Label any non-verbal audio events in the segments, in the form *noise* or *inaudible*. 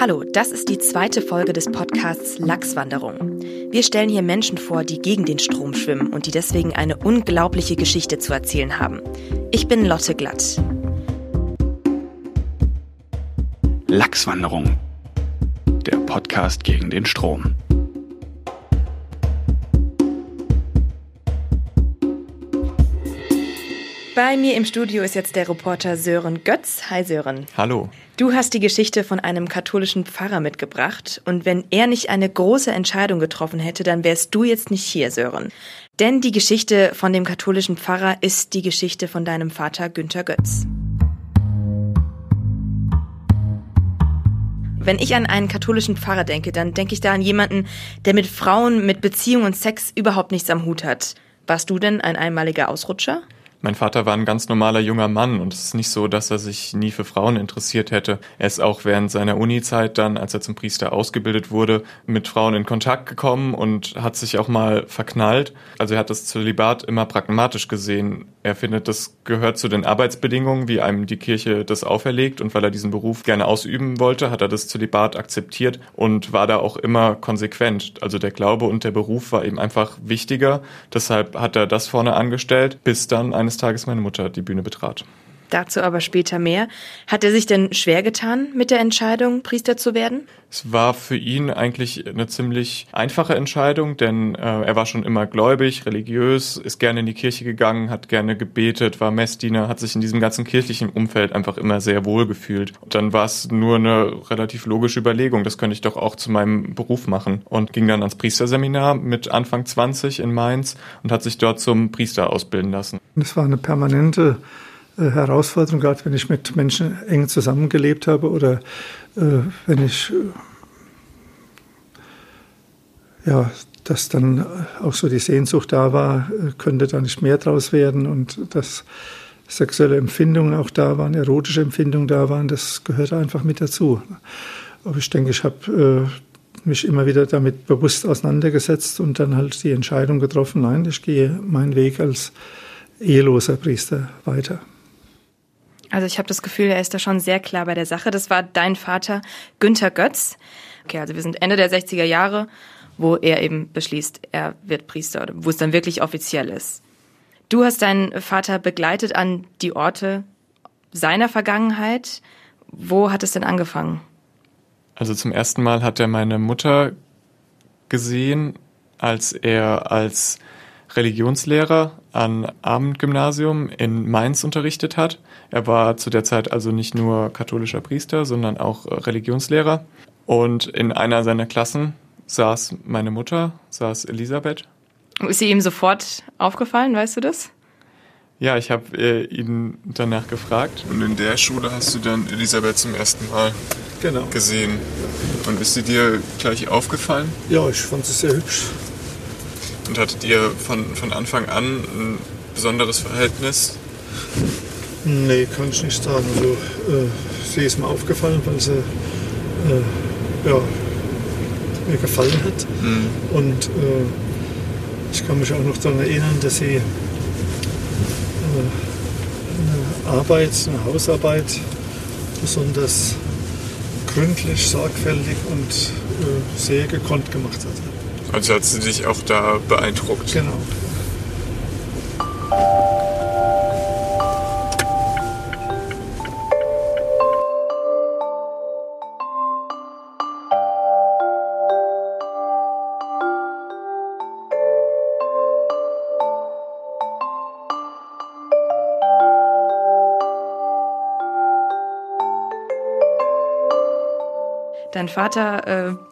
Hallo, das ist die zweite Folge des Podcasts Lachswanderung. Wir stellen hier Menschen vor, die gegen den Strom schwimmen und die deswegen eine unglaubliche Geschichte zu erzählen haben. Ich bin Lotte Glatt. Lachswanderung. Der Podcast gegen den Strom. Bei mir im Studio ist jetzt der Reporter Sören Götz. Hi Sören. Hallo. Du hast die Geschichte von einem katholischen Pfarrer mitgebracht und wenn er nicht eine große Entscheidung getroffen hätte, dann wärst du jetzt nicht hier, Sören. Denn die Geschichte von dem katholischen Pfarrer ist die Geschichte von deinem Vater Günther Götz. Wenn ich an einen katholischen Pfarrer denke, dann denke ich da an jemanden, der mit Frauen, mit Beziehung und Sex überhaupt nichts am Hut hat. Warst du denn ein einmaliger Ausrutscher? Mein Vater war ein ganz normaler junger Mann und es ist nicht so, dass er sich nie für Frauen interessiert hätte. Er ist auch während seiner Uni-Zeit dann, als er zum Priester ausgebildet wurde, mit Frauen in Kontakt gekommen und hat sich auch mal verknallt. Also er hat das Zölibat immer pragmatisch gesehen. Er findet, das gehört zu den Arbeitsbedingungen, wie einem die Kirche das auferlegt und weil er diesen Beruf gerne ausüben wollte, hat er das Zölibat akzeptiert und war da auch immer konsequent. Also der Glaube und der Beruf war ihm einfach wichtiger. Deshalb hat er das vorne angestellt, bis dann ein eines Tages meine Mutter die Bühne betrat. Dazu aber später mehr. Hat er sich denn schwer getan mit der Entscheidung, Priester zu werden? Es war für ihn eigentlich eine ziemlich einfache Entscheidung, denn äh, er war schon immer gläubig, religiös, ist gerne in die Kirche gegangen, hat gerne gebetet, war Messdiener, hat sich in diesem ganzen kirchlichen Umfeld einfach immer sehr wohl gefühlt. Und dann war es nur eine relativ logische Überlegung, das könnte ich doch auch zu meinem Beruf machen. Und ging dann ans Priesterseminar mit Anfang 20 in Mainz und hat sich dort zum Priester ausbilden lassen. Das war eine permanente Herausforderung, gerade wenn ich mit Menschen eng zusammengelebt habe oder äh, wenn ich äh, ja, dass dann auch so die Sehnsucht da war, äh, könnte da nicht mehr draus werden und dass sexuelle Empfindungen auch da waren, erotische Empfindungen da waren, das gehört einfach mit dazu. Aber ich denke, ich habe äh, mich immer wieder damit bewusst auseinandergesetzt und dann halt die Entscheidung getroffen, nein, ich gehe meinen Weg als eheloser Priester weiter. Also ich habe das Gefühl, er ist da schon sehr klar bei der Sache. Das war dein Vater Günther Götz. Okay, also wir sind Ende der 60er Jahre, wo er eben beschließt, er wird Priester oder wo es dann wirklich offiziell ist. Du hast deinen Vater begleitet an die Orte seiner Vergangenheit. Wo hat es denn angefangen? Also zum ersten Mal hat er meine Mutter gesehen, als er als Religionslehrer an Abendgymnasium in Mainz unterrichtet hat. Er war zu der Zeit also nicht nur katholischer Priester, sondern auch äh, Religionslehrer. Und in einer seiner Klassen saß meine Mutter, saß Elisabeth. Ist sie ihm sofort aufgefallen, weißt du das? Ja, ich habe äh, ihn danach gefragt. Und in der Schule hast du dann Elisabeth zum ersten Mal genau. gesehen. Und ist sie dir gleich aufgefallen? Ja, ich fand sie sehr hübsch. Und hattet ihr von, von Anfang an ein besonderes Verhältnis? Nee, kann ich nicht sagen. Also, äh, sie ist mir aufgefallen, weil sie äh, ja, mir gefallen hat. Mhm. Und äh, ich kann mich auch noch daran erinnern, dass sie äh, eine Arbeit, eine Hausarbeit besonders gründlich, sorgfältig und äh, sehr gekonnt gemacht hat. Also hat sie dich auch da beeindruckt. Genau. Dein Vater äh,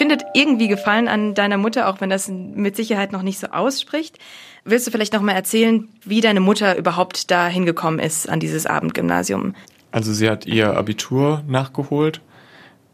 findet irgendwie Gefallen an deiner Mutter, auch wenn das mit Sicherheit noch nicht so ausspricht. Willst du vielleicht noch mal erzählen, wie deine Mutter überhaupt da hingekommen ist an dieses Abendgymnasium? Also sie hat ihr Abitur nachgeholt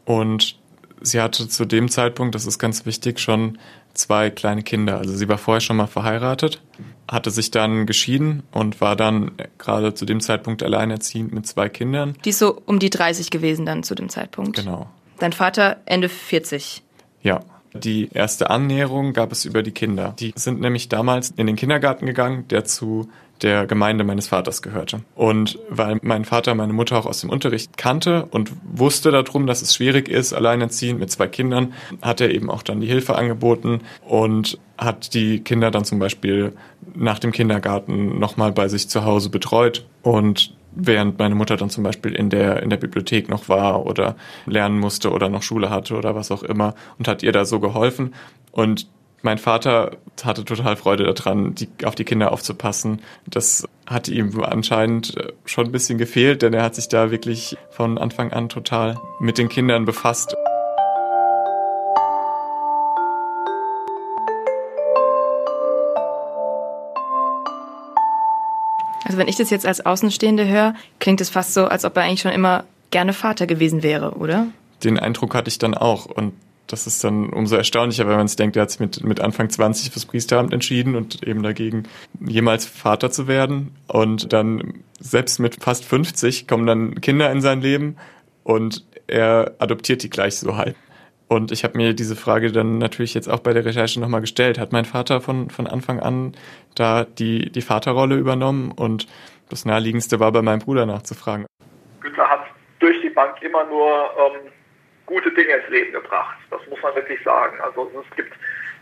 und sie hatte zu dem Zeitpunkt, das ist ganz wichtig, schon zwei kleine Kinder. Also sie war vorher schon mal verheiratet, hatte sich dann geschieden und war dann gerade zu dem Zeitpunkt alleinerziehend mit zwei Kindern. Die ist so um die 30 gewesen dann zu dem Zeitpunkt. Genau. Dein Vater Ende 40. Ja, Die erste Annäherung gab es über die Kinder. Die sind nämlich damals in den Kindergarten gegangen, der zu der Gemeinde meines Vaters gehörte. Und weil mein Vater meine Mutter auch aus dem Unterricht kannte und wusste darum, dass es schwierig ist, alleinerziehend mit zwei Kindern, hat er eben auch dann die Hilfe angeboten und hat die Kinder dann zum Beispiel nach dem Kindergarten nochmal bei sich zu Hause betreut und während meine Mutter dann zum Beispiel in der, in der Bibliothek noch war oder lernen musste oder noch Schule hatte oder was auch immer und hat ihr da so geholfen. Und mein Vater hatte total Freude daran, die, auf die Kinder aufzupassen. Das hat ihm anscheinend äh, schon ein bisschen gefehlt, denn er hat sich da wirklich von Anfang an total mit den Kindern befasst. Also wenn ich das jetzt als Außenstehende höre, klingt es fast so, als ob er eigentlich schon immer gerne Vater gewesen wäre, oder? Den Eindruck hatte ich dann auch. Und das ist dann umso erstaunlicher, wenn man sich denkt, er hat sich mit, mit Anfang 20 fürs Priesteramt entschieden und eben dagegen, jemals Vater zu werden. Und dann, selbst mit fast 50, kommen dann Kinder in sein Leben und er adoptiert die gleich so halt. Und ich habe mir diese Frage dann natürlich jetzt auch bei der Recherche nochmal gestellt. Hat mein Vater von, von Anfang an da die, die Vaterrolle übernommen? Und das Naheliegendste war bei meinem Bruder nachzufragen. Günther hat durch die Bank immer nur ähm, gute Dinge ins Leben gebracht. Das muss man wirklich sagen. Also es gibt,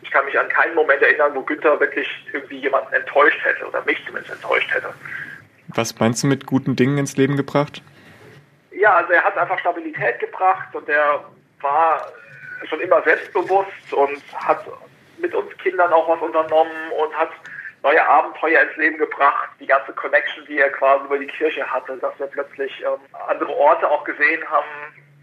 ich kann mich an keinen Moment erinnern, wo Günther wirklich irgendwie jemanden enttäuscht hätte oder mich zumindest enttäuscht hätte. Was meinst du mit guten Dingen ins Leben gebracht? Ja, also er hat einfach Stabilität gebracht und er war schon immer selbstbewusst und hat mit uns Kindern auch was unternommen und hat neue Abenteuer ins Leben gebracht. Die ganze Connection, die er quasi über die Kirche hatte, dass wir plötzlich ähm, andere Orte auch gesehen haben,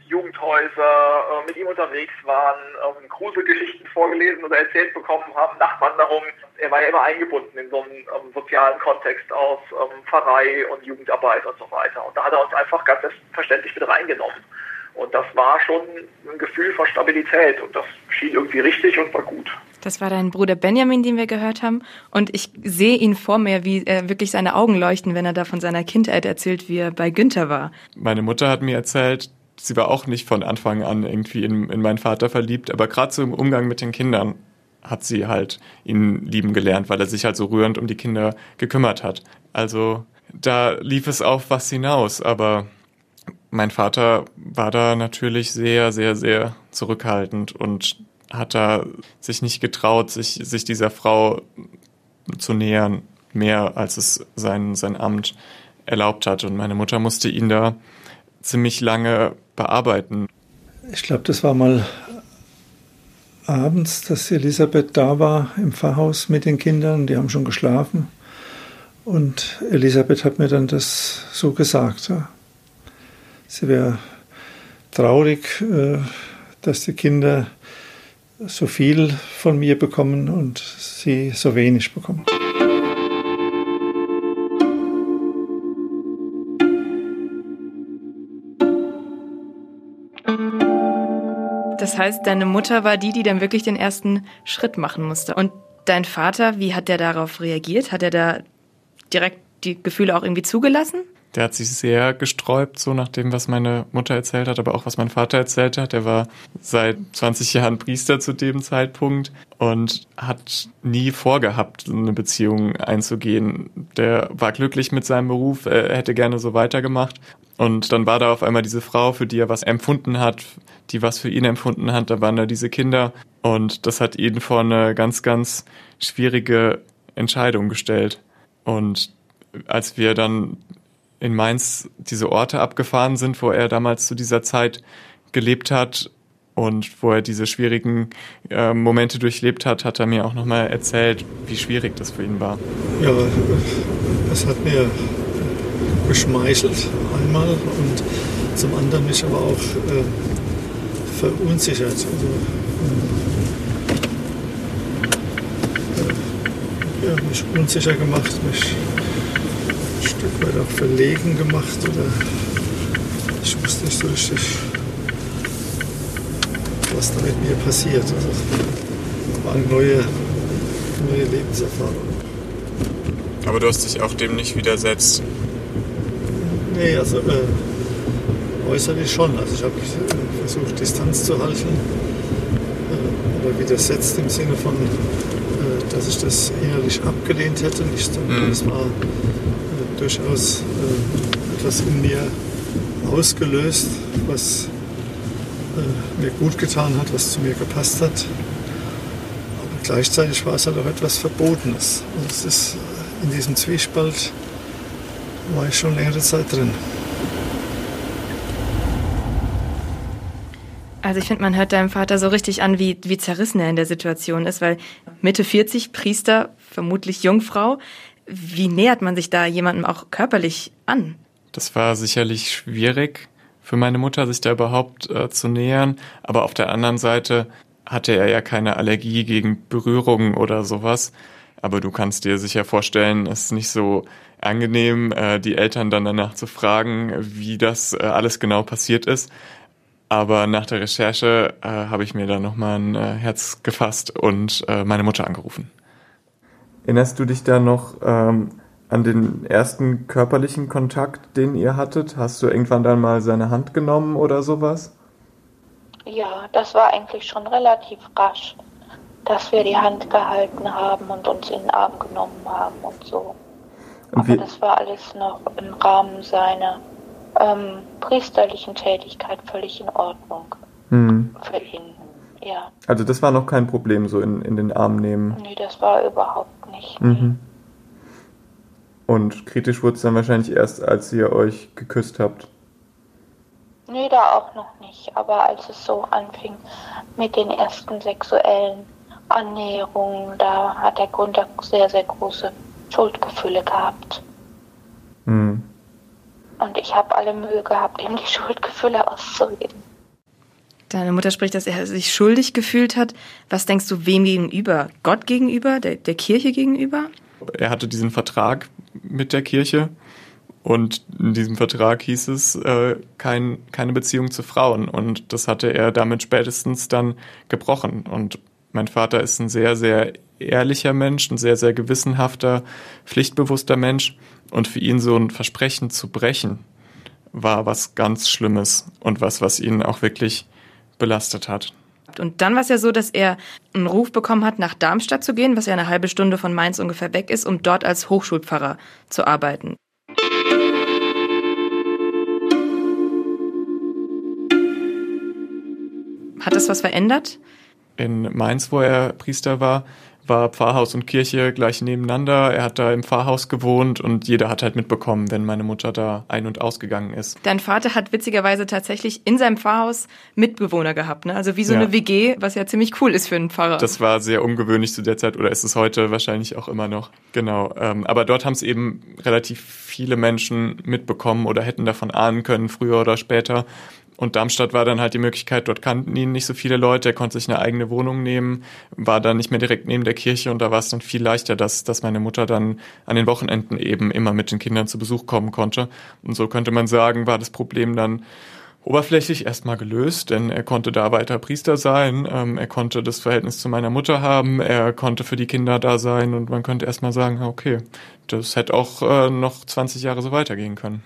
Jugendhäuser, äh, mit ihm unterwegs waren, ähm, Gruselgeschichten vorgelesen oder erzählt bekommen haben, Nachtwanderungen. Er war ja immer eingebunden in so einen ähm, sozialen Kontext aus ähm, Pfarrei und Jugendarbeit und so weiter. Und da hat er uns einfach ganz selbstverständlich mit reingenommen. Und das war schon ein Gefühl von Stabilität und das schien irgendwie richtig und war gut. Das war dein Bruder Benjamin, den wir gehört haben. Und ich sehe ihn vor mir, wie er wirklich seine Augen leuchten, wenn er da von seiner Kindheit erzählt, wie er bei Günther war. Meine Mutter hat mir erzählt, sie war auch nicht von Anfang an irgendwie in, in meinen Vater verliebt, aber gerade so im Umgang mit den Kindern hat sie halt ihn lieben gelernt, weil er sich halt so rührend um die Kinder gekümmert hat. Also da lief es auf was hinaus, aber mein Vater war da natürlich sehr, sehr, sehr zurückhaltend und hat da sich nicht getraut, sich, sich dieser Frau zu nähern, mehr als es sein, sein Amt erlaubt hat. Und meine Mutter musste ihn da ziemlich lange bearbeiten. Ich glaube, das war mal abends, dass Elisabeth da war im Pfarrhaus mit den Kindern. Die haben schon geschlafen. Und Elisabeth hat mir dann das so gesagt. Ja. Sie wäre traurig, äh, dass die Kinder so viel von mir bekommen und sie so wenig bekommen. Das heißt, deine Mutter war die, die dann wirklich den ersten Schritt machen musste. Und dein Vater, wie hat der darauf reagiert? Hat er da direkt die Gefühle auch irgendwie zugelassen? Der hat sich sehr gesträubt, so nach dem, was meine Mutter erzählt hat, aber auch was mein Vater erzählt hat. Er war seit 20 Jahren Priester zu dem Zeitpunkt und hat nie vorgehabt, eine Beziehung einzugehen. Der war glücklich mit seinem Beruf, er hätte gerne so weitergemacht. Und dann war da auf einmal diese Frau, für die er was empfunden hat, die was für ihn empfunden hat. Da waren da diese Kinder. Und das hat ihn vor eine ganz, ganz schwierige Entscheidung gestellt. Und als wir dann in Mainz diese Orte abgefahren sind, wo er damals zu dieser Zeit gelebt hat und wo er diese schwierigen äh, Momente durchlebt hat, hat er mir auch nochmal erzählt, wie schwierig das für ihn war. Ja, das hat mir geschmeichelt einmal und zum anderen mich aber auch äh, verunsichert. Also, äh, mich unsicher gemacht, mich Stück weit auch verlegen gemacht oder ich wusste nicht so richtig, was da mit mir passiert. Also, war eine neue, neue Lebenserfahrung. Aber du hast dich auch dem nicht widersetzt? Nee, also äh, äußerlich schon. Also ich habe äh, versucht, Distanz zu halten. Äh, aber widersetzt im Sinne von, äh, dass ich das innerlich abgelehnt hätte. Nicht, sondern Mhm. es war durchaus äh, etwas in mir ausgelöst, was äh, mir gut getan hat, was zu mir gepasst hat. Aber gleichzeitig war es halt auch etwas Verbotenes. Und es ist äh, in diesem Zwiespalt war ich schon längere Zeit drin. Also ich finde, man hört deinem Vater so richtig an, wie, wie zerrissen er in der Situation ist, weil Mitte 40, Priester, vermutlich Jungfrau, wie nähert man sich da jemandem auch körperlich an? Das war sicherlich schwierig für meine Mutter, sich da überhaupt äh, zu nähern. Aber auf der anderen Seite hatte er ja keine Allergie gegen Berührungen oder sowas. Aber du kannst dir sicher vorstellen, es ist nicht so angenehm, äh, die Eltern dann danach zu fragen, wie das äh, alles genau passiert ist. Aber nach der Recherche äh, habe ich mir da nochmal ein äh, Herz gefasst und äh, meine Mutter angerufen. Erinnerst du dich da noch ähm, an den ersten körperlichen Kontakt, den ihr hattet? Hast du irgendwann dann mal seine Hand genommen oder sowas? Ja, das war eigentlich schon relativ rasch, dass wir die Hand gehalten haben und uns in den Arm genommen haben und so. Und Aber das war alles noch im Rahmen seiner ähm, priesterlichen Tätigkeit völlig in Ordnung hm. für ihn. Ja, Also das war noch kein Problem, so in, in den Arm nehmen. nee, das war überhaupt nicht. Mhm. Und kritisch wurde es dann wahrscheinlich erst, als ihr euch geküsst habt. Nee, da auch noch nicht. Aber als es so anfing mit den ersten sexuellen Annäherungen, da hat der Gunther sehr, sehr große Schuldgefühle gehabt. Hm. Und ich habe alle Mühe gehabt, ihm die Schuldgefühle auszureden. Deine Mutter spricht, dass er sich schuldig gefühlt hat. Was denkst du, wem gegenüber? Gott gegenüber? Der, der Kirche gegenüber? Er hatte diesen Vertrag mit der Kirche und in diesem Vertrag hieß es äh, kein, keine Beziehung zu Frauen und das hatte er damit spätestens dann gebrochen und mein Vater ist ein sehr, sehr ehrlicher Mensch, ein sehr, sehr gewissenhafter, pflichtbewusster Mensch und für ihn so ein Versprechen zu brechen war was ganz Schlimmes und was, was ihn auch wirklich belastet hat. Und dann war es ja so, dass er einen Ruf bekommen hat, nach Darmstadt zu gehen, was ja eine halbe Stunde von Mainz ungefähr weg ist, um dort als Hochschulpfarrer zu arbeiten. Hat das was verändert? in Mainz, wo er Priester war, war Pfarrhaus und Kirche gleich nebeneinander. Er hat da im Pfarrhaus gewohnt und jeder hat halt mitbekommen, wenn meine Mutter da ein- und ausgegangen ist. Dein Vater hat witzigerweise tatsächlich in seinem Pfarrhaus Mitbewohner gehabt, ne? Also wie so Ja. eine WG, was ja ziemlich cool ist für einen Pfarrer. Das war sehr ungewöhnlich zu der Zeit oder ist es heute wahrscheinlich auch immer noch. Genau. Ähm, aber dort haben es eben relativ viele Menschen mitbekommen oder hätten davon ahnen können, früher oder später. Und Darmstadt war dann halt die Möglichkeit, dort kannten ihn nicht so viele Leute, er konnte sich eine eigene Wohnung nehmen, war dann nicht mehr direkt neben der Kirche und da war es dann viel leichter, dass, dass meine Mutter dann an den Wochenenden eben immer mit den Kindern zu Besuch kommen konnte. Und so könnte man sagen, war das Problem dann oberflächlich erstmal gelöst, denn er konnte da weiter Priester sein, ähm, er konnte das Verhältnis zu meiner Mutter haben, er konnte für die Kinder da sein und man könnte erstmal sagen, okay, das hätte auch äh, noch 20 Jahre so weitergehen können.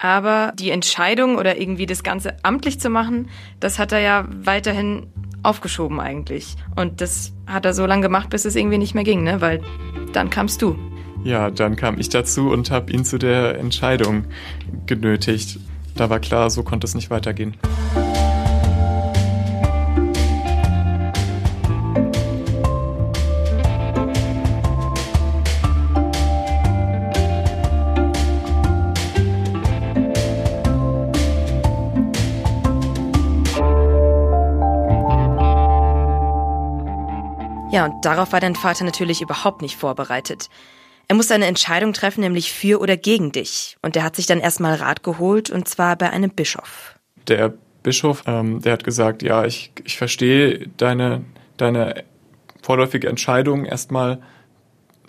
Aber die Entscheidung oder irgendwie das Ganze amtlich zu machen, das hat er ja weiterhin aufgeschoben eigentlich. Und das hat er so lange gemacht, bis es irgendwie nicht mehr ging, ne? Weil dann kamst du. Ja, dann kam ich dazu und habe ihn zu der Entscheidung genötigt. Da war klar, so konnte es nicht weitergehen. Und darauf war dein Vater natürlich überhaupt nicht vorbereitet. Er musste eine Entscheidung treffen, nämlich für oder gegen dich. Und er hat sich dann erstmal Rat geholt, und zwar bei einem Bischof. Der Bischof, ähm, der hat gesagt, ja, ich, ich verstehe deine, deine vorläufige Entscheidung, erstmal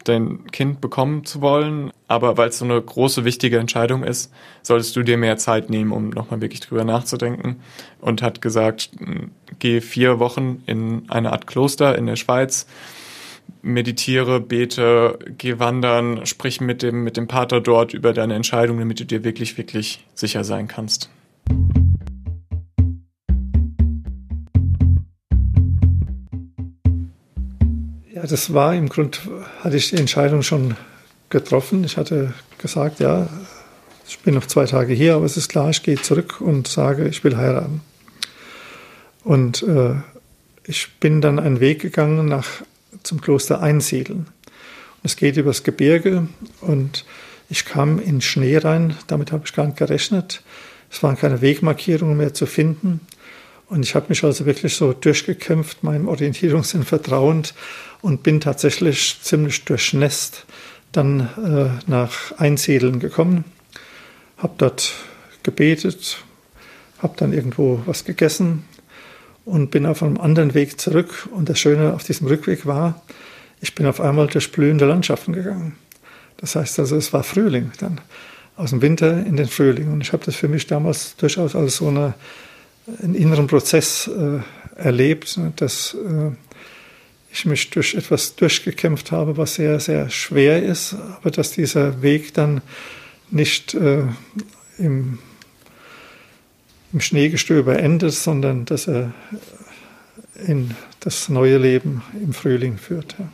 dein Kind bekommen zu wollen, aber weil es so eine große, wichtige Entscheidung ist, solltest du dir mehr Zeit nehmen, um nochmal wirklich drüber nachzudenken. Und hat gesagt, geh vier Wochen in eine Art Kloster in der Schweiz, meditiere, bete, geh wandern, sprich mit dem, mit dem Pater dort über deine Entscheidung, damit du dir wirklich, wirklich sicher sein kannst. Ja, das war im Grund, hatte ich die Entscheidung schon getroffen. Ich hatte gesagt, ja, ich bin noch zwei Tage hier, aber es ist klar, ich gehe zurück und sage, ich will heiraten. Und äh, ich bin dann einen Weg gegangen nach, zum Kloster Einsiedeln. Es geht übers Gebirge und ich kam in Schnee rein, damit habe ich gar nicht gerechnet. Es waren keine Wegmarkierungen mehr zu finden. Und ich habe mich also wirklich so durchgekämpft, meinem Orientierungssinn vertrauend und bin tatsächlich ziemlich durchnässt dann äh, nach Einsiedeln gekommen habe dort gebetet, habe dann irgendwo was gegessen und bin auf einem anderen Weg zurück. Und das Schöne auf diesem Rückweg war, ich bin auf einmal durch blühende Landschaften gegangen. Das heißt also, es war Frühling dann, aus dem Winter in den Frühling. Und ich habe das für mich damals durchaus als so eine, einen inneren Prozess äh, erlebt, dass äh, ich mich durch etwas durchgekämpft habe, was sehr, sehr schwer ist, aber dass dieser Weg dann nicht äh, im, im Schneegestöber endet, sondern dass er in das neue Leben im Frühling führt. Ja.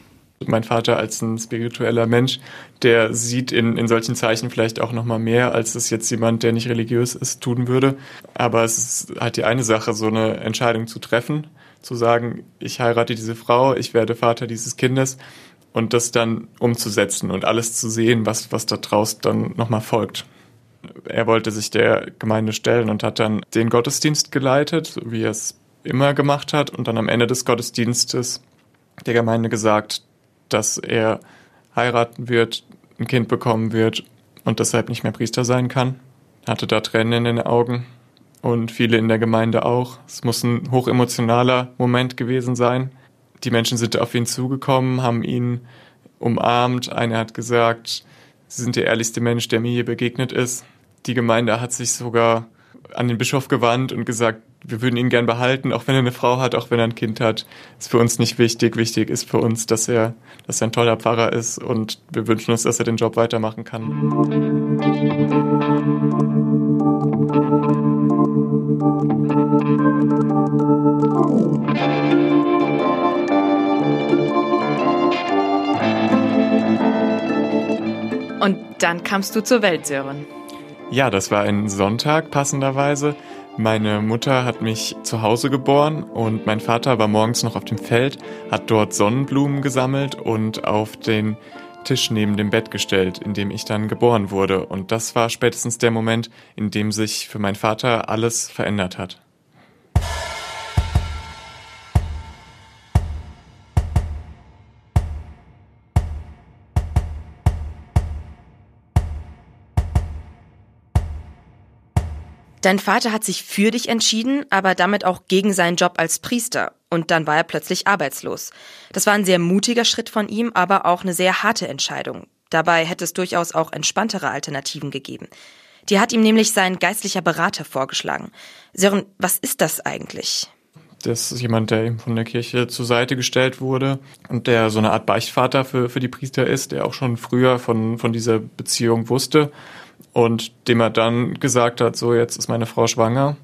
Mein Vater als ein spiritueller Mensch, der sieht in, in solchen Zeichen vielleicht auch noch mal mehr, als es jetzt jemand, der nicht religiös ist, tun würde. Aber es ist halt die eine Sache, so eine Entscheidung zu treffen, zu sagen, ich heirate diese Frau, ich werde Vater dieses Kindes und das dann umzusetzen und alles zu sehen, was, was da draus dann nochmal folgt. Er wollte sich der Gemeinde stellen und hat dann den Gottesdienst geleitet, wie er es immer gemacht hat, und dann am Ende des Gottesdienstes der Gemeinde gesagt, dass er heiraten wird, ein Kind bekommen wird und deshalb nicht mehr Priester sein kann. Hatte da Tränen in den Augen und viele in der Gemeinde auch. Es muss ein hochemotionaler Moment gewesen sein die Menschen sind auf ihn zugekommen, haben ihn umarmt. Einer hat gesagt, Sie sind der ehrlichste Mensch, der mir hier begegnet ist. Die Gemeinde hat sich sogar an den Bischof gewandt und gesagt, wir würden ihn gern behalten, auch wenn er eine Frau hat, auch wenn er ein Kind hat. Ist für uns nicht wichtig. Wichtig ist für uns, dass er, dass er ein toller Pfarrer ist und wir wünschen uns, dass er den Job weitermachen kann. Dann kamst du zur Welt, Sören. Ja, das war ein Sonntag passenderweise. Meine Mutter hat mich zu Hause geboren und mein Vater war morgens noch auf dem Feld, hat dort Sonnenblumen gesammelt und auf den Tisch neben dem Bett gestellt, in dem ich dann geboren wurde. Und das war spätestens der Moment, in dem sich für meinen Vater alles verändert hat. Dein Vater hat sich für dich entschieden, aber damit auch gegen seinen Job als Priester. Und dann war er plötzlich arbeitslos. Das war ein sehr mutiger Schritt von ihm, aber auch eine sehr harte Entscheidung. Dabei hätte es durchaus auch entspanntere Alternativen gegeben. Die hat ihm nämlich sein geistlicher Berater vorgeschlagen. Sören, was ist das eigentlich? Das ist jemand, der eben von der Kirche zur Seite gestellt wurde und der so eine Art Beichtvater für, für die Priester ist, der auch schon früher von, von dieser Beziehung wusste und dem er dann gesagt hat, so jetzt ist meine Frau schwanger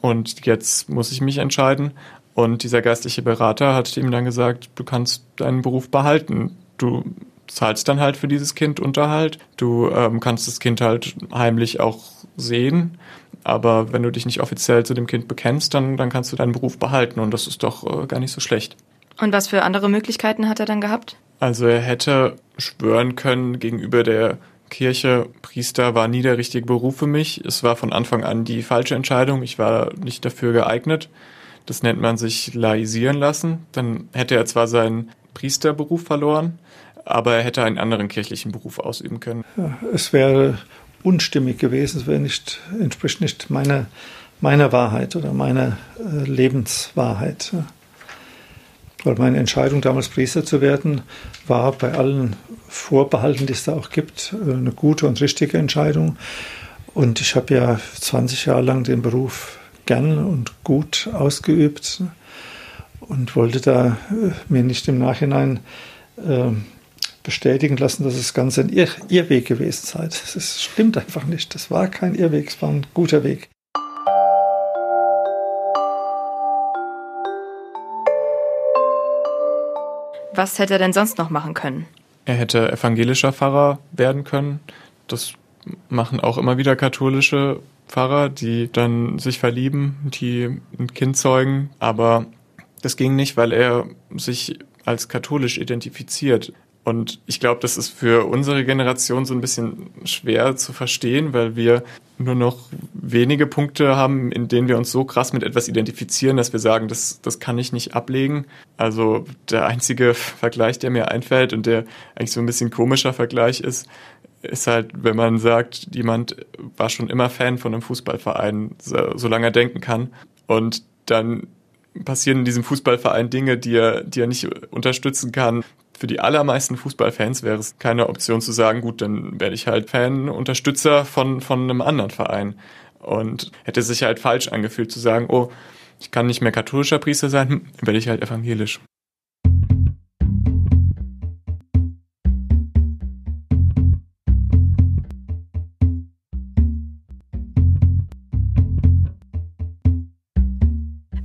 und jetzt muss ich mich entscheiden. Und dieser geistliche Berater hat ihm dann gesagt, du kannst deinen Beruf behalten. Du zahlst dann halt für dieses Kind Unterhalt. Du ähm, kannst das Kind halt heimlich auch sehen. Aber wenn du dich nicht offiziell zu dem Kind bekennst, dann, dann kannst du deinen Beruf behalten. Und das ist doch äh, gar nicht so schlecht. Und was für andere Möglichkeiten hat er dann gehabt? Also er hätte schwören können gegenüber der Kirche, Priester war nie der richtige Beruf für mich. Es war von Anfang an die falsche Entscheidung. Ich war nicht dafür geeignet. Das nennt man sich laisieren lassen. Dann hätte er zwar seinen Priesterberuf verloren, aber er hätte einen anderen kirchlichen Beruf ausüben können. Ja, es wäre unstimmig gewesen, es wäre nicht, entspricht nicht meiner, meiner Wahrheit oder meiner äh, Lebenswahrheit. Weil meine Entscheidung, damals Priester zu werden, war bei allen Vorbehalten, die es da auch gibt, äh, eine gute und richtige Entscheidung. Und ich habe ja 20 Jahre lang den Beruf gern und gut ausgeübt und wollte da äh, mir nicht im Nachhinein äh, bestätigen lassen, dass das Ganze ein Irrweg gewesen sei. Das stimmt einfach nicht. Das war kein Irrweg, es war ein guter Weg. Was hätte er denn sonst noch machen können? Er hätte evangelischer Pfarrer werden können. Das machen auch immer wieder katholische Pfarrer, die dann sich verlieben, die ein Kind zeugen. Aber das ging nicht, weil er sich als katholisch identifiziert. Und ich glaube, das ist für unsere Generation so ein bisschen schwer zu verstehen, weil wir nur noch wenige Punkte haben, in denen wir uns so krass mit etwas identifizieren, dass wir sagen, das, das kann ich nicht ablegen. Also der einzige Vergleich, der mir einfällt und der eigentlich so ein bisschen komischer Vergleich ist, ist halt, wenn man sagt, jemand war schon immer Fan von einem Fußballverein, so, solange er denken kann. Und dann passieren in diesem Fußballverein Dinge, die er, die er nicht unterstützen kann. Für die allermeisten Fußballfans wäre es keine Option zu sagen, gut, dann werde ich halt Fan, Unterstützer von, von einem anderen Verein. Und hätte sich halt falsch angefühlt zu sagen, oh, ich kann nicht mehr katholischer Priester sein, hm, werde ich halt evangelisch.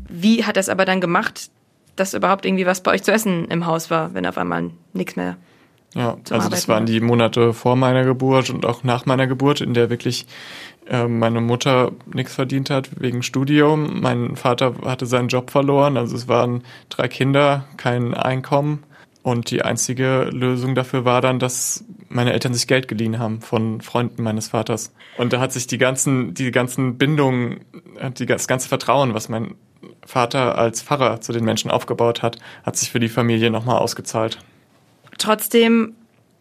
Wie hat er es aber dann gemacht, dass überhaupt irgendwie was bei euch zu essen im Haus war, wenn auf einmal nichts mehr ja, also das waren die Monate vor meiner Geburt und auch nach meiner Geburt, in der wirklich äh, meine Mutter nichts verdient hat wegen Studium. Mein Vater hatte seinen Job verloren, also es waren drei Kinder, kein Einkommen. Und die einzige Lösung dafür war dann, dass meine Eltern sich Geld geliehen haben von Freunden meines Vaters. Und da hat sich die ganzen, die ganzen Bindungen, äh, die, das ganze Vertrauen, was mein Vater als Pfarrer zu den Menschen aufgebaut hat, hat sich für die Familie nochmal ausgezahlt. Trotzdem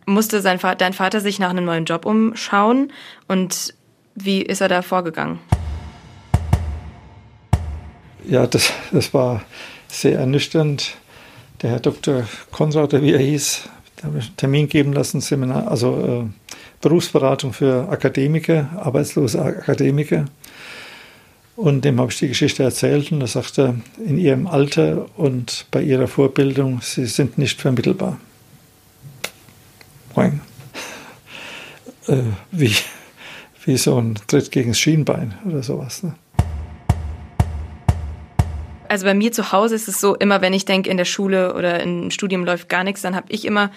musste sein Vater, dein Vater sich nach einem neuen Job umschauen. Und wie ist er da vorgegangen? Ja, das, das war sehr ernüchternd. Der Herr Dr. Konrad, wie er hieß, ich einen Termin geben lassen, Seminar, also äh, Berufsberatung für Akademiker, arbeitslose Akademiker. Und dem habe ich die Geschichte erzählt und er sagte, in ihrem Alter und bei ihrer Vorbildung, sie sind nicht vermittelbar. Boing. *laughs* Äh, wie, wie so ein Tritt gegen das Schienbein oder sowas. Ne? Also bei mir zu Hause ist es so, immer wenn ich denke, in der Schule oder im Studium läuft gar nichts, dann habe ich immer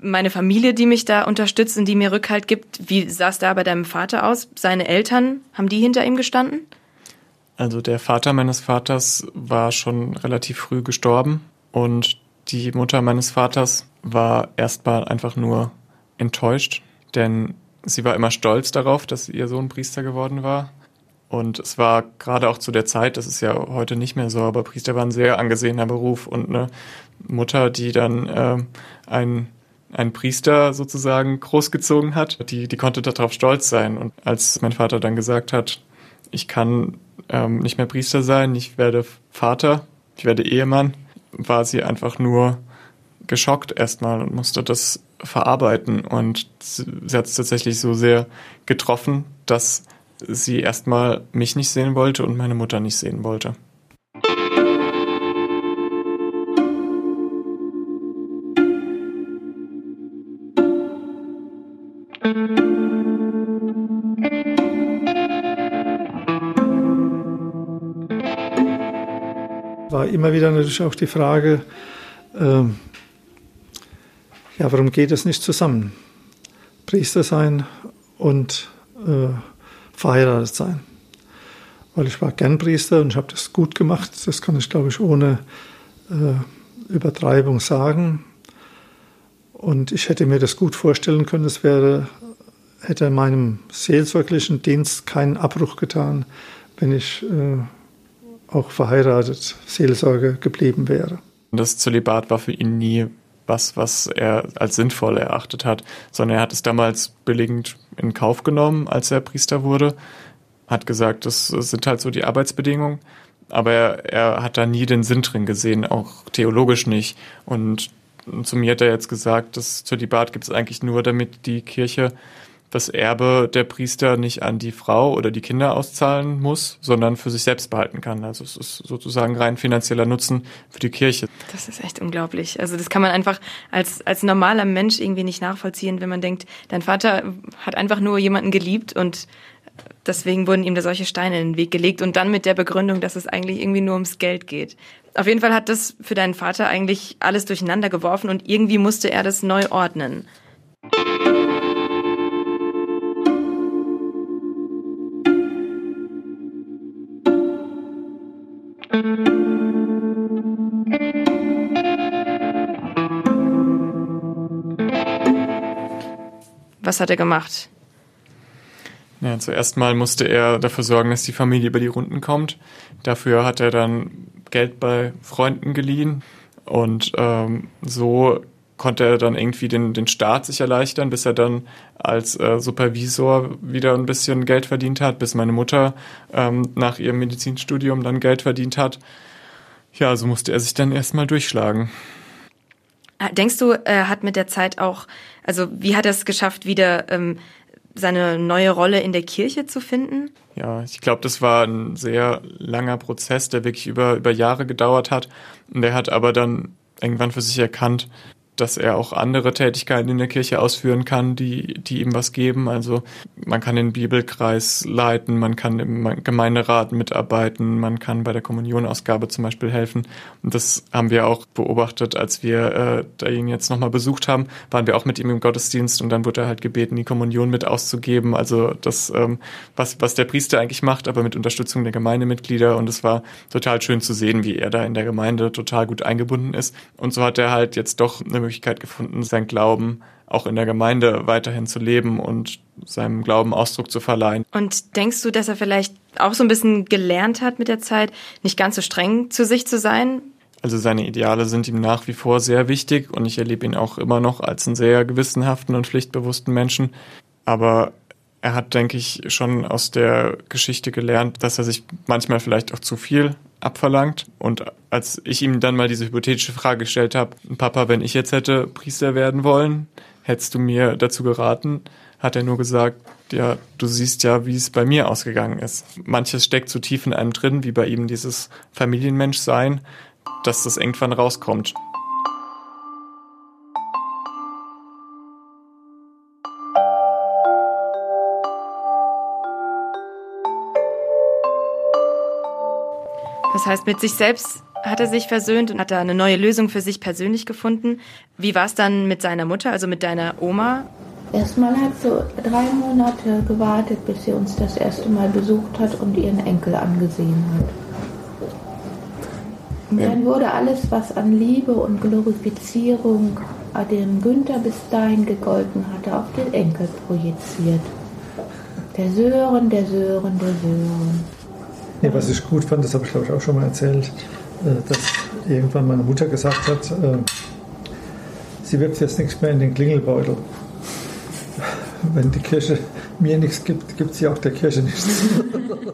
meine Familie, die mich da unterstützt und die mir Rückhalt gibt. Wie sah es da bei deinem Vater aus? Seine Eltern, haben die hinter ihm gestanden? Also der Vater meines Vaters war schon relativ früh gestorben und die Mutter meines Vaters war erstmal einfach nur enttäuscht, denn sie war immer stolz darauf, dass ihr Sohn Priester geworden war. Und es war gerade auch zu der Zeit, das ist ja heute nicht mehr so, aber Priester war ein sehr angesehener Beruf und eine Mutter, die dann äh, ein ein Priester sozusagen großgezogen hat, die, die konnte darauf stolz sein. Und als mein Vater dann gesagt hat, ich kann ähm, nicht mehr Priester sein, ich werde Vater, ich werde Ehemann, war sie einfach nur geschockt erstmal und musste das verarbeiten. Und sie hat es tatsächlich so sehr getroffen, dass sie erstmal mich nicht sehen wollte und meine Mutter nicht sehen wollte. War immer wieder natürlich auch die Frage, ähm, ja, warum geht es nicht zusammen? Priester sein und äh, verheiratet sein. Weil ich war gern Priester und ich habe das gut gemacht. Das kann ich, glaube ich, ohne äh, Übertreibung sagen. Und ich hätte mir das gut vorstellen können. Es wäre, hätte meinem seelsorglichen Dienst keinen Abbruch getan, wenn ich äh, auch verheiratet Seelsorger geblieben wäre. Das Zölibat war für ihn nie was, was er als sinnvoll erachtet hat, sondern er hat es damals billigend in Kauf genommen, als er Priester wurde, hat gesagt, das sind halt so die Arbeitsbedingungen, aber er, er hat da nie den Sinn drin gesehen, auch theologisch nicht. Und zu mir hat er jetzt gesagt, das Zölibat gibt es eigentlich nur, damit die Kirche das Erbe der Priester nicht an die Frau oder die Kinder auszahlen muss, sondern für sich selbst behalten kann. Also es ist sozusagen rein finanzieller Nutzen für die Kirche. Das ist echt unglaublich. Also das kann man einfach als, als normaler Mensch irgendwie nicht nachvollziehen, wenn man denkt, dein Vater hat einfach nur jemanden geliebt und Deswegen wurden ihm da solche Steine in den Weg gelegt und dann mit der Begründung, dass es eigentlich irgendwie nur ums Geld geht. Auf jeden Fall hat das für deinen Vater eigentlich alles durcheinander geworfen und irgendwie musste er das neu ordnen. Was hat er gemacht? Ja, zuerst mal musste er dafür sorgen, dass die Familie über die Runden kommt. Dafür hat er dann Geld bei Freunden geliehen und ähm, so konnte er dann irgendwie den, den Staat sich erleichtern, bis er dann als äh, Supervisor wieder ein bisschen Geld verdient hat, bis meine Mutter ähm, nach ihrem Medizinstudium dann Geld verdient hat. Ja, so musste er sich dann erstmal durchschlagen. Ah, denkst du, er hat mit der Zeit auch, also wie hat er es geschafft, wieder ähm, seine neue Rolle in der Kirche zu finden? Ja, ich glaube, das war ein sehr langer Prozess, der wirklich über, über Jahre gedauert hat. Und der hat aber dann irgendwann für sich erkannt, dass er auch andere Tätigkeiten in der Kirche ausführen kann, die, die ihm was geben. Also man kann den Bibelkreis leiten, man kann im Gemeinderat mitarbeiten, man kann bei der Kommunionausgabe zum Beispiel helfen. Und das haben wir auch beobachtet, als wir äh, ihn jetzt nochmal besucht haben, waren wir auch mit ihm im Gottesdienst und dann wurde er halt gebeten, die Kommunion mit auszugeben. Also das, ähm, was, was der Priester eigentlich macht, aber mit Unterstützung der Gemeindemitglieder. Und es war total schön zu sehen, wie er da in der Gemeinde total gut eingebunden ist. Und so hat er halt jetzt doch eine Möglichkeit gefunden, sein Glauben auch in der Gemeinde weiterhin zu leben und seinem Glauben Ausdruck zu verleihen. Und denkst du, dass er vielleicht auch so ein bisschen gelernt hat mit der Zeit, nicht ganz so streng zu sich zu sein? Also seine Ideale sind ihm nach wie vor sehr wichtig und ich erlebe ihn auch immer noch als einen sehr gewissenhaften und pflichtbewussten Menschen. Aber er hat, denke ich, schon aus der Geschichte gelernt, dass er sich manchmal vielleicht auch zu viel abverlangt. Und als ich ihm dann mal diese hypothetische Frage gestellt habe, Papa, wenn ich jetzt hätte Priester werden wollen, hättest du mir dazu geraten, hat er nur gesagt, ja, du siehst ja, wie es bei mir ausgegangen ist. Manches steckt so tief in einem drin, wie bei ihm dieses Familienmenschsein, dass das irgendwann rauskommt. Das heißt, mit sich selbst hat er sich versöhnt und hat da eine neue Lösung für sich persönlich gefunden. Wie war es dann mit seiner Mutter, also mit deiner Oma? Erstmal hat sie drei Monate gewartet, bis sie uns das erste Mal besucht hat und ihren Enkel angesehen hat. Und dann wurde alles, was an Liebe und Glorifizierung dem Günther bis dahin gegolten hatte, auf den Enkel projiziert. Der Sören, der Sören, der Sören. Nee, was ich gut fand, das habe ich glaube ich auch schon mal erzählt, äh, dass irgendwann meine Mutter gesagt hat, äh, sie wirft jetzt nichts mehr in den Klingelbeutel. Wenn die Kirche mir nichts gibt, gibt sie auch der Kirche nichts.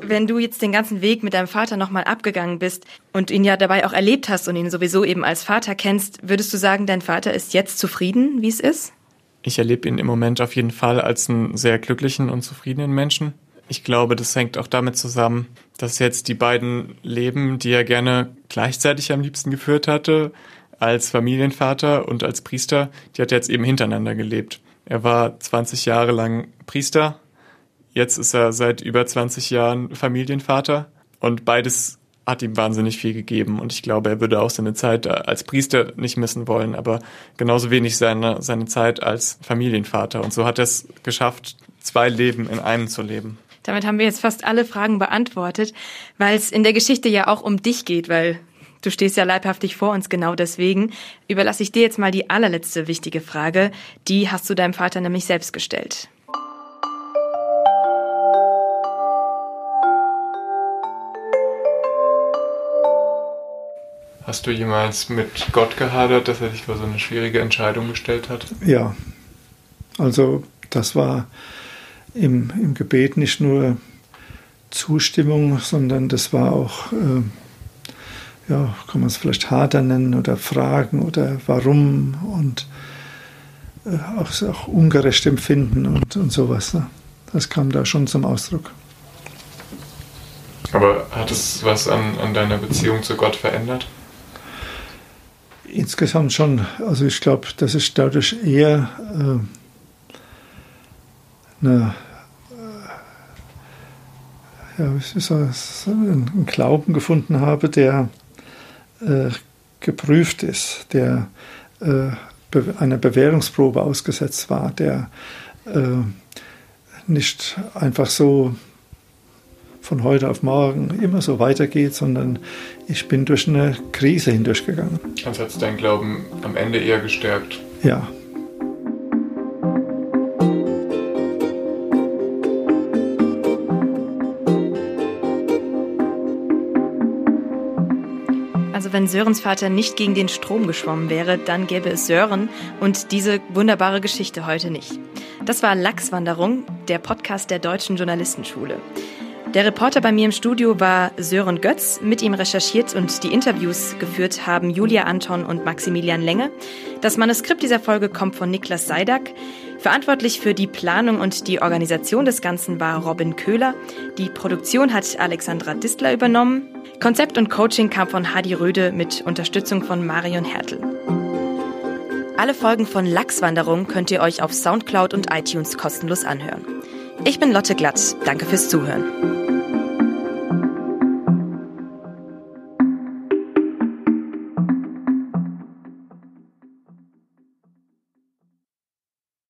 Wenn du jetzt den ganzen Weg mit deinem Vater nochmal abgegangen bist und ihn ja dabei auch erlebt hast und ihn sowieso eben als Vater kennst, würdest du sagen, dein Vater ist jetzt zufrieden, wie es ist? Ich erlebe ihn im Moment auf jeden Fall als einen sehr glücklichen und zufriedenen Menschen. Ich glaube, das hängt auch damit zusammen, dass jetzt die beiden Leben, die er gerne gleichzeitig am liebsten geführt hatte, als Familienvater und als Priester, die hat er jetzt eben hintereinander gelebt. Er war 20 Jahre lang Priester, jetzt ist er seit über 20 Jahren Familienvater und beides hat ihm wahnsinnig viel gegeben und ich glaube, er würde auch seine Zeit als Priester nicht missen wollen, aber genauso wenig seine, seine Zeit als Familienvater. Und so hat er es geschafft, zwei Leben in einem zu leben. Damit haben wir jetzt fast alle Fragen beantwortet, weil es in der Geschichte ja auch um dich geht, weil du stehst ja leibhaftig vor uns genau deswegen. Überlasse ich dir jetzt mal die allerletzte wichtige Frage. Die hast du deinem Vater nämlich selbst gestellt. Hast du jemals mit Gott gehadert, dass er dich vor so eine schwierige Entscheidung gestellt hat? Ja, also das war im, im Gebet nicht nur Zustimmung, sondern das war auch, äh, ja, kann man es vielleicht harter nennen oder Fragen oder warum und äh, auch, auch ungerecht empfinden und, und sowas. Ne? Das kam da schon zum Ausdruck. Aber hat es was an, an deiner Beziehung zu Gott verändert? Insgesamt schon. Also ich glaube, das ist dadurch eher äh, eine, ja, so, einen Glauben gefunden habe, der äh, geprüft ist, der äh, einer Bewährungsprobe ausgesetzt war, der äh, nicht einfach so von heute auf morgen immer so weitergeht, sondern ich bin durch eine Krise hindurchgegangen. Also hat dein Glauben am Ende eher gestärkt? Ja. Wenn Sörens Vater nicht gegen den Strom geschwommen wäre, dann gäbe es Sören und diese wunderbare Geschichte heute nicht. Das war Lachswanderung, der Podcast der Deutschen Journalistenschule. Der Reporter bei mir im Studio war Sören Götz. Mit ihm recherchiert und die Interviews geführt haben Julia Anton und Maximilian Lenge. Das Manuskript dieser Folge kommt von Niklas Seidak. Verantwortlich für die Planung und die Organisation des Ganzen war Robin Köhler. Die Produktion hat Alexandra Distler übernommen. Konzept und Coaching kam von Hadi Röde mit Unterstützung von Marion Hertel. Alle Folgen von Lachswanderung könnt ihr euch auf Soundcloud und iTunes kostenlos anhören. Ich bin Lotte Glatt. Danke fürs Zuhören.